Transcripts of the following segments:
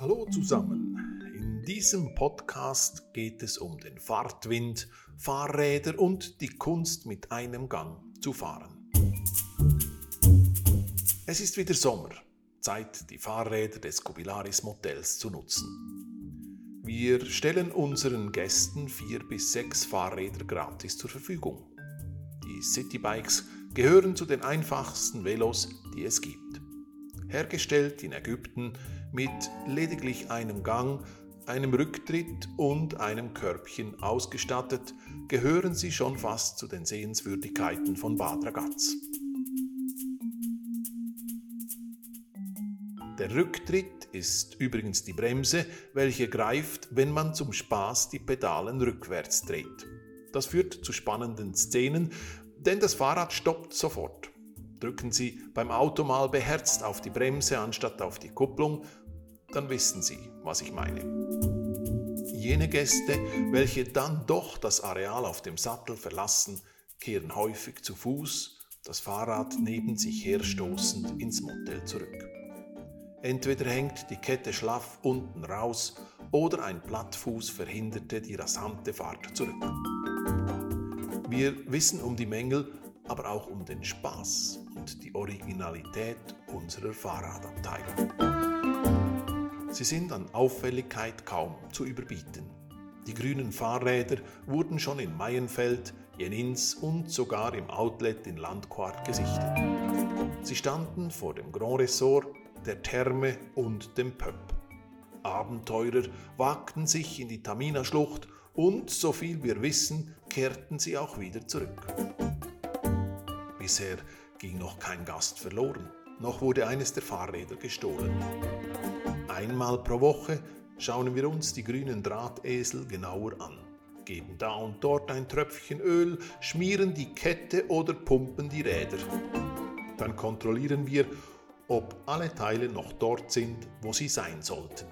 Hallo zusammen. In diesem Podcast geht es um den Fahrtwind, Fahrräder und die Kunst mit einem Gang zu fahren. Es ist wieder Sommer, Zeit, die Fahrräder des Kubilaris Modells zu nutzen. Wir stellen unseren Gästen vier bis sechs Fahrräder gratis zur Verfügung. Die Citybikes gehören zu den einfachsten Velos, die es gibt. Hergestellt in Ägypten mit lediglich einem Gang, einem Rücktritt und einem Körbchen ausgestattet, gehören sie schon fast zu den Sehenswürdigkeiten von Bad Ragaz. Der Rücktritt ist übrigens die Bremse, welche greift, wenn man zum Spaß die Pedalen rückwärts dreht. Das führt zu spannenden Szenen, denn das Fahrrad stoppt sofort. Drücken Sie beim Auto mal beherzt auf die Bremse anstatt auf die Kupplung, dann wissen Sie, was ich meine. Jene Gäste, welche dann doch das Areal auf dem Sattel verlassen, kehren häufig zu Fuß, das Fahrrad neben sich herstoßend ins Motel zurück. Entweder hängt die Kette schlaff unten raus oder ein Plattfuß verhinderte die rasante Fahrt zurück. Wir wissen um die Mängel, aber auch um den Spaß und die Originalität unserer Fahrradabteilung. Sie sind an Auffälligkeit kaum zu überbieten. Die grünen Fahrräder wurden schon in Maienfeld, Jenins und sogar im Outlet in Landquart gesichtet. Sie standen vor dem Grand Ressort, der Therme und dem Pöpp. Abenteurer wagten sich in die Tamina-Schlucht und, so viel wir wissen, kehrten sie auch wieder zurück. Bisher ging noch kein Gast verloren, noch wurde eines der Fahrräder gestohlen. Einmal pro Woche schauen wir uns die grünen Drahtesel genauer an, geben da und dort ein Tröpfchen Öl, schmieren die Kette oder pumpen die Räder. Dann kontrollieren wir, ob alle Teile noch dort sind, wo sie sein sollten.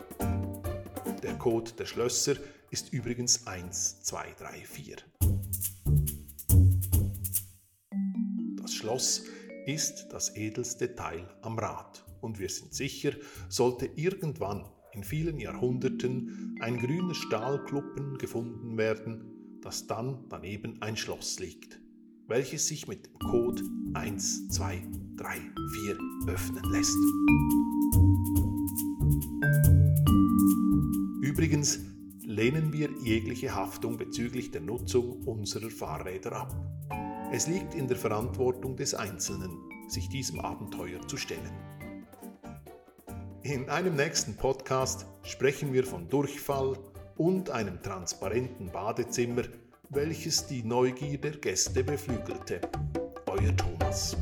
Der Code der Schlösser ist übrigens 1234. Schloss ist das edelste Teil am Rad und wir sind sicher, sollte irgendwann in vielen Jahrhunderten ein grüner Stahlkluppen gefunden werden, dass dann daneben ein Schloss liegt, welches sich mit dem Code 1, 2, 3, 4 öffnen lässt. Übrigens lehnen wir jegliche Haftung bezüglich der Nutzung unserer Fahrräder ab. Es liegt in der Verantwortung des Einzelnen, sich diesem Abenteuer zu stellen. In einem nächsten Podcast sprechen wir von Durchfall und einem transparenten Badezimmer, welches die Neugier der Gäste beflügelte. Euer Thomas.